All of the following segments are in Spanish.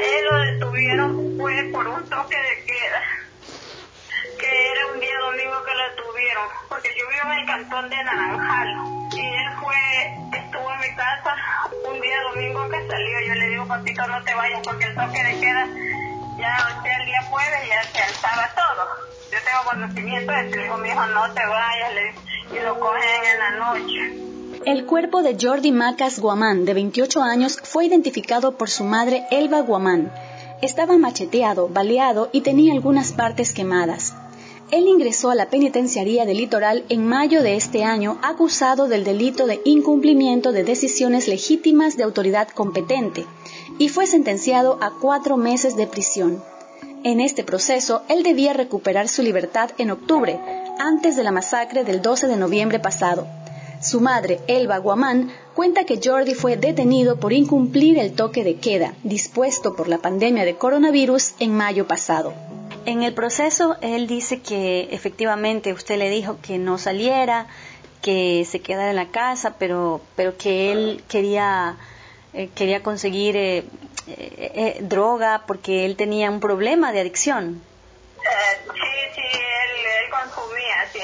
él lo detuvieron fue por un toque de queda, que era un día domingo que lo detuvieron, porque yo vivo en el cantón de Naranjal y él fue, estuvo en mi casa un día domingo que salió, yo le digo, papito, no te vayas porque el toque de queda ya, o el día jueves ya se alzaba todo. Yo tengo conocimiento de eso, le digo, mi hijo, no te vayas, y lo cogen en la noche. El cuerpo de Jordi Macas Guamán, de 28 años, fue identificado por su madre Elba Guamán. Estaba macheteado, baleado y tenía algunas partes quemadas. Él ingresó a la penitenciaría del litoral en mayo de este año acusado del delito de incumplimiento de decisiones legítimas de autoridad competente y fue sentenciado a cuatro meses de prisión. En este proceso, él debía recuperar su libertad en octubre, antes de la masacre del 12 de noviembre pasado. Su madre, Elba Guamán, cuenta que Jordi fue detenido por incumplir el toque de queda dispuesto por la pandemia de coronavirus en mayo pasado. En el proceso, él dice que efectivamente usted le dijo que no saliera, que se quedara en la casa, pero, pero que él quería, eh, quería conseguir eh, eh, droga porque él tenía un problema de adicción. sí, sí, él, él consumía, sí.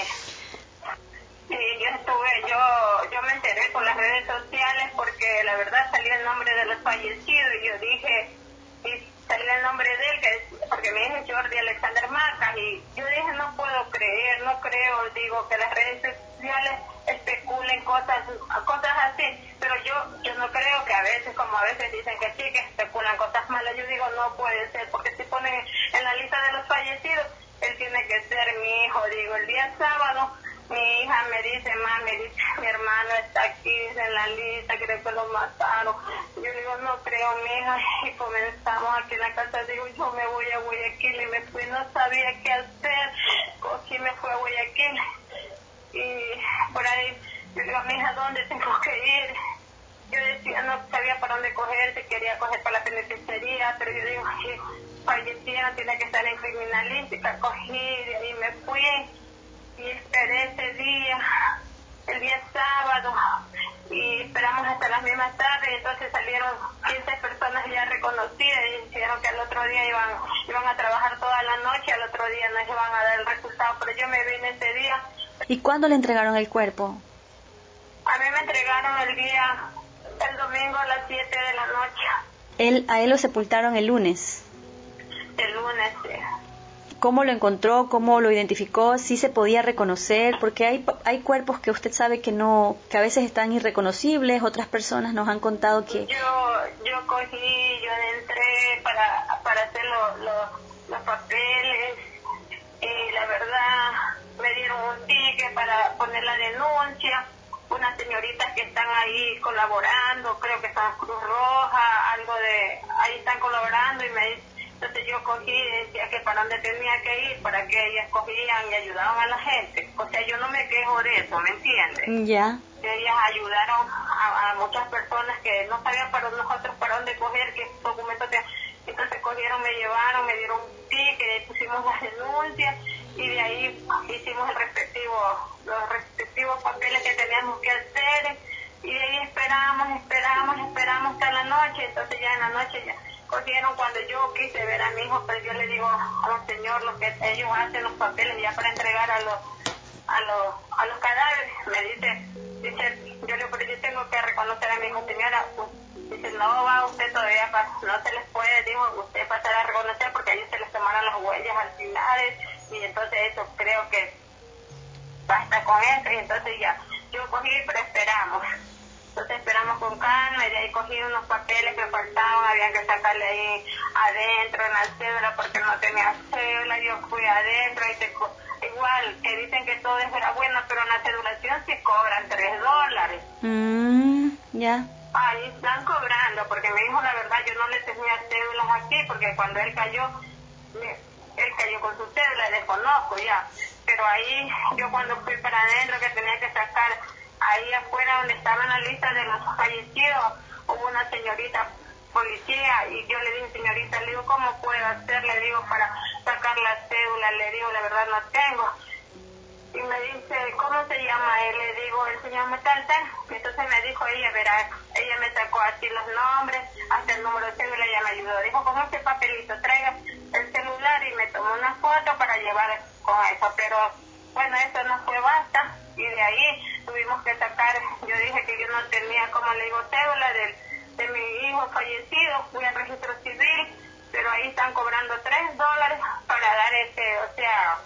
Sí, yo estuve, yo, yo me enteré por las redes sociales porque la verdad salía el nombre de los fallecidos y yo dije, y salía el nombre de él, que porque me dice Jordi Alexander Macas y yo dije, no puedo creer, no creo, digo, que las redes sociales especulen cosas, cosas así, pero yo, yo no creo que a veces, como a veces dicen que sí, que especulan cosas malas, yo digo, no puede ser, porque si ponen en la lista de los fallecidos, él tiene que ser mi hijo, digo, el día sábado mi hija me dice, mami, mi hermano está aquí, en la lista, creo que lo mataron. Yo digo, no creo, mi hija, y comenzamos aquí en la casa, digo, yo me voy a Guayaquil y me fui, no sabía qué hacer, cogí, me fui a Guayaquil. Y por ahí, yo digo, mi hija, ¿dónde tengo que ir? Yo decía, no sabía para dónde coger, si quería coger para la penitenciaría, pero yo digo, si fallecieron, tiene que estar en criminalística, cogí, y me fui. Y esperé ese día, el día sábado, y esperamos hasta las mismas tardes, entonces salieron 15 personas ya reconocidas y dijeron que al otro día iban, iban a trabajar toda la noche, al otro día no iban a dar el resultado, pero yo me vine ese día. ¿Y cuándo le entregaron el cuerpo? A mí me entregaron el día, el domingo a las 7 de la noche. Él, a él lo sepultaron el lunes. El lunes, sí cómo lo encontró, cómo lo identificó, si se podía reconocer, porque hay, hay cuerpos que usted sabe que no, que a veces están irreconocibles, otras personas nos han contado que... Yo, yo cogí, yo entré para, para hacer los papeles y la verdad me dieron un ticket para poner la denuncia, unas señoritas que están ahí colaborando, creo que son Cruz Roja, algo de, ahí están colaborando y me entonces yo cogí y decía que para dónde tenía que ir, para que ellas cogían y ayudaban a la gente. O sea, yo no me quejo de eso, ¿me entiendes? Ya. Ellas ayudaron a, muchas personas que no sabían para nosotros para dónde coger, qué documentos te... Entonces cogieron, me llevaron, me dieron un ticket, pusimos las denuncias y de ahí hicimos el respectivo, los respectivos papeles que teníamos que hacer y de ahí esperamos, esperamos, esperamos hasta la noche, entonces ya en la noche ya cogieron cuando yo quise ver a mi hijo, pero yo le digo al señor lo que ellos hacen los papeles ya para entregar a los a los a los cadáveres, me dice, dice, yo le digo, pero yo tengo que reconocer a mi hijo, señora, dice, no va usted todavía, no se les puede, dijo, usted pasar a reconocer porque ellos se les tomaron las huellas al final y entonces eso creo que basta con eso. Y entonces ya, yo cogí, pero esperamos entonces esperamos con calma y de ahí cogí unos papeles que faltaban, había que sacarle ahí adentro en la cédula porque no tenía cédula, yo fui adentro y te igual que dicen que todo eso era bueno, pero en la cedulación sí cobran tres dólares. Mm, ya. Ahí están cobrando, porque me dijo la verdad, yo no le tenía cédulas aquí, porque cuando él cayó, él cayó con su cédula, desconozco ya. Pero ahí yo cuando fui para adentro que tenía que sacar ahí afuera donde estaba la lista de los fallecidos, hubo una señorita policía y yo le dije, señorita, le digo, ¿cómo puedo hacer? Le digo, para sacar la cédula, le digo, la verdad no tengo. Y me dice, ¿cómo se llama él? Le digo, el señor tal, tal. Entonces me dijo ella, verá, ella me sacó así los nombres, hasta el número de cédula, ella me ayudó. Dijo, con este papelito, traiga el celular y me tomó una foto para llevar con eso. Pero bueno, eso no fue basta. Y de ahí tuvimos que sacar, yo dije que yo no tenía, como le digo, cédula de, de mi hijo fallecido, fui al registro civil, pero ahí están cobrando tres dólares para dar ese, o sea,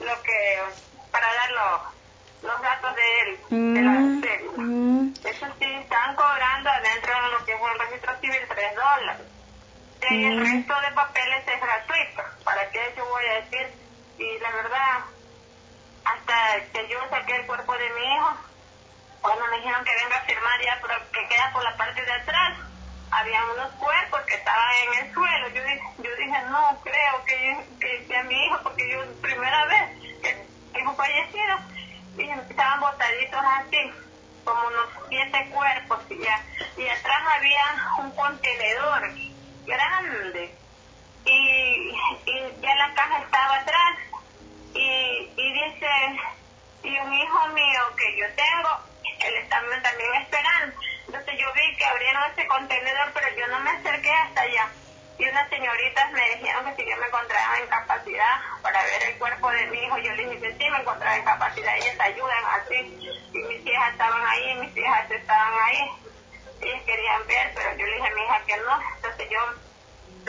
lo que, para dar los, los datos de él, de la Mm, cédula. mm, Eso sí, están cobrando adentro de lo que es el registro civil tres dólares. Y el Mm. resto de papeles es gratuito. ¿Para qué yo voy a decir? Y la verdad, que yo saqué el cuerpo de mi hijo, cuando me dijeron que venga a firmar ya, pero que queda por la parte de atrás, había unos cuerpos que estaban en el suelo. Yo yo dije no creo que, que sea mi hijo, porque yo primera vez que hijo fallecido, y estaban botaditos así, como unos siete cuerpos y ya. Y atrás había un contenedor grande y, y ya la caja estaba atrás y, y dice, y un hijo mío que yo tengo, él está también esperando. Entonces yo vi que abrieron ese contenedor, pero yo no me acerqué hasta allá. Y unas señoritas me dijeron que si yo me encontraba en capacidad para ver el cuerpo de mi hijo, yo le dije sí me encontraba en capacidad, ellas ayudan así. Y mis hijas estaban ahí, mis hijas estaban ahí. Ellas querían ver, pero yo le dije a mi hija que no. Entonces yo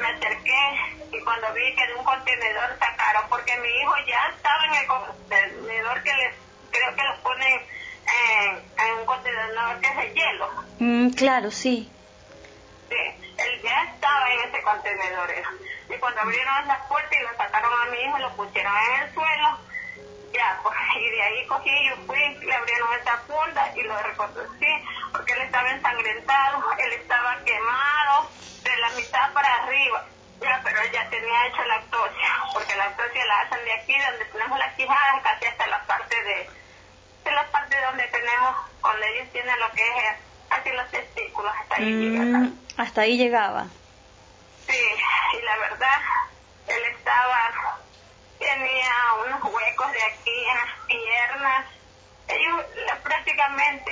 me acerqué y cuando vi que de un contenedor sacaron, porque mi hijo ya estaba en el contenedor que les, creo que los ponen en, en un contenedor que es de hielo. mm, claro, sí. Sí, él ya estaba en ese contenedor. Y cuando abrieron las puertas y lo sacaron a mi hijo, lo pusieron en el suelo, ya, pues, y de ahí cogí, yo fui, le abrieron esa funda y lo reconocí, porque él estaba ensangrentado, él estaba quemado de la mitad para arriba. Ya, pero él ya tenía hecho la autopsia, porque la autopsia la hacen de aquí, donde tenemos las quijadas, casi hasta la parte de, de la parte donde tenemos, donde ellos tienen lo que es así los testículos, hasta ahí llega Mm, hasta ahí llegaba. Sí, y la verdad, él estaba, tenía unos huecos de aquí en las piernas. Ellos la- prácticamente,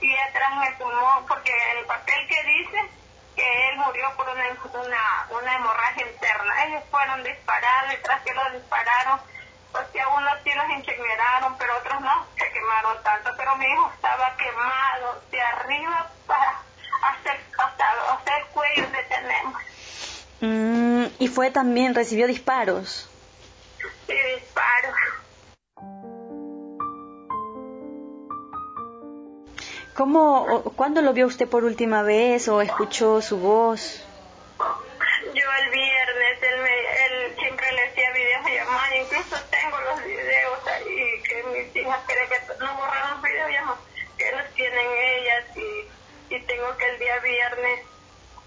y atrás el pulmón, porque el papel que dice que él murió por una, una, una hemorragia interna. Ellos fueron disparados y tras que los dispararon, pues que a unos sí los incineraron, pero otros no se quemaron tanto. Pero mi hijo estaba quemado de arriba para hacer, hasta, hasta el cuello que tenemos. Mm, y fue también, recibió disparos. ¿Cómo, cuándo lo vio usted por última vez o escuchó su voz? Yo el viernes, él, me, él siempre le hacía videollamadas, incluso tengo los videos ahí que mis hijas creen que no borraron videollamadas, que los tienen ellas y, y tengo que el día viernes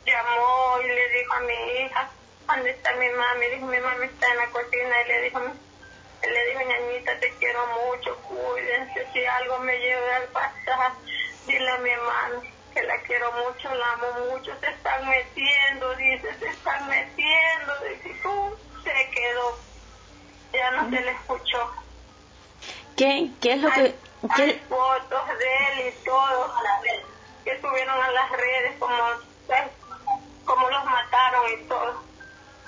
llamó y le dijo a mi hija, ¿dónde está mi mami? Dijo, mi mami está en la cocina y le dijo, le dijo, ñañita, te quiero mucho, cuídense, si algo me llega al pasar, dile a mi mami que la quiero mucho, la amo mucho, se están metiendo, dice, se están metiendo, dice, ¡pum! se quedó, ya no se le escuchó. ¿Qué, qué es lo Hay, que... hay qué- fotos de él y todo, que subieron a las redes como, como los mataron y todo.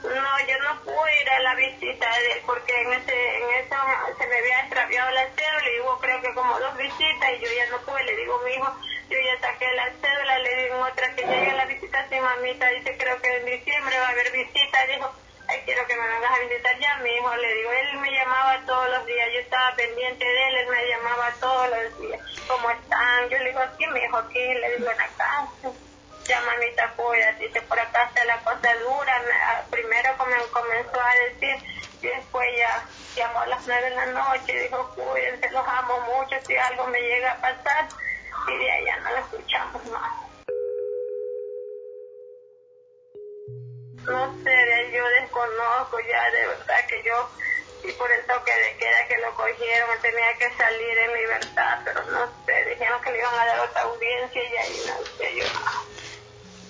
No, yo no pude ir a la visita de él porque en ese, en eso se me había extraviado la cédula y hubo creo que como dos visitas y yo ya no pude, le digo mi hijo, yo ya saqué la cédula, le digo otra que llegue a la visita, sí mamita, dice creo que en diciembre va a haber visita, dijo, ay quiero que me vengas a visitar ya, mi hijo, le digo, él me llamaba todos los días, yo estaba pendiente de él, él me llamaba todos los días, ¿cómo están? Yo le digo, aquí mi hijo, aquí, le digo en la casa ya mamita cuídate, dice por acá está la cosa dura, me- primero come- comenzó a decir y después ya llamó a las nueve de la noche dijo cuídense, los amo mucho, si algo me llega a pasar y de ya no lo escuchamos más. No sé, yo desconozco ya, de verdad que yo, y por el toque de queda que lo cogieron, tenía que salir en libertad, pero no sé, dijeron que le iban a dar otra audiencia y ahí no sé yo.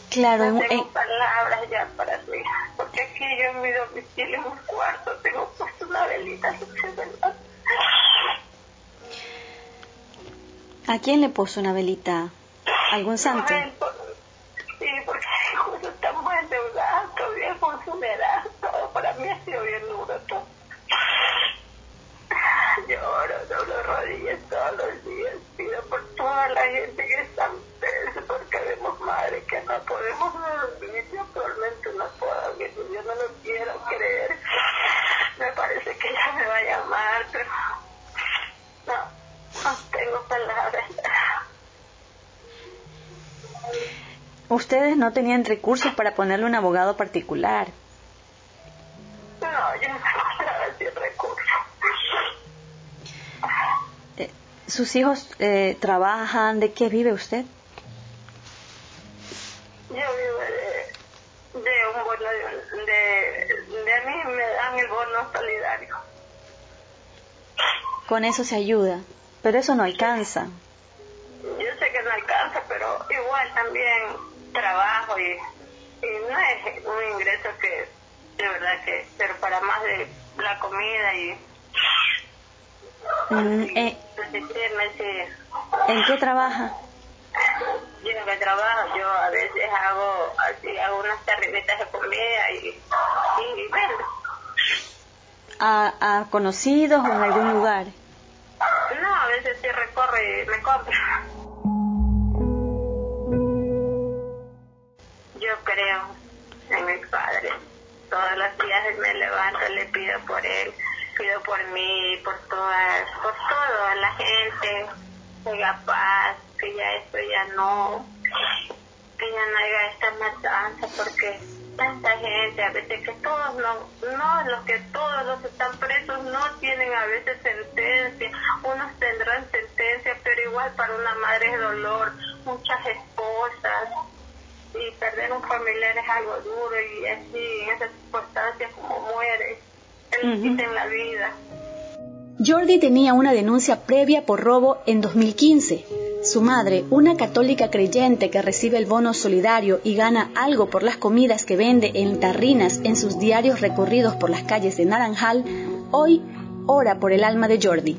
Claro, No en- tengo en- palabras ya para su hija, porque aquí yo en mi domicilio, en un cuarto, tengo puesto una velita ¿verdad? ¿a quién le puso una velita? ¿Algún santo por- Sí, porque justo estamos endeudados todavía con su edad, todo para mí ha sido bien duro todo. lloro, doblo rodillas todos los días, pido por toda la gente que está presa, porque vemos madre que no podemos dormir, yo actualmente no puedo dormir, yo no lo quiero creer, me parece que ella me va a llamar, pero no, no tengo palabras. Ustedes no tenían recursos para ponerle un abogado particular. No, yo no encontraba ese recurso. Eh, ¿Sus hijos eh, trabajan? ¿De qué vive usted? Yo vivo de, de un bono, de, de, a mí me dan el bono solidario. Con eso se ayuda, pero eso no alcanza. Yo sé que no alcanza, pero igual también trabajo y, no es un ingreso que de verdad que pero para más de la comida y, mm, eh, ¿En qué trabaja? Yo en qué trabajo, yo a veces hago así, hago unas tarrinetas de comida y, y, vendo. ¿A, ¿A conocidos o en algún lugar? No, a veces sí recorre y me compro. En mi padre. Todos los días me levanto, le pido por él, pido por mí, por todas, por toda la gente, que haya paz, que ya esto ya no, que ya no haya esta matanza, porque tanta gente, a veces que todos no, no, los que todos los están presos no tienen a veces sentencia, unos tendrán sentencia, pero igual para una madre es dolor, muchas esposas, y perder un familiar es algo duro y así en esas circunstancias como muere, él uh la vida. Jordi tenía una denuncia previa por robo en 2015. Su madre, una católica creyente que recibe el bono solidario y gana algo por las comidas que vende en tarrinas en sus diarios recorridos por las calles de Naranjal, hoy ora por el alma de Jordi.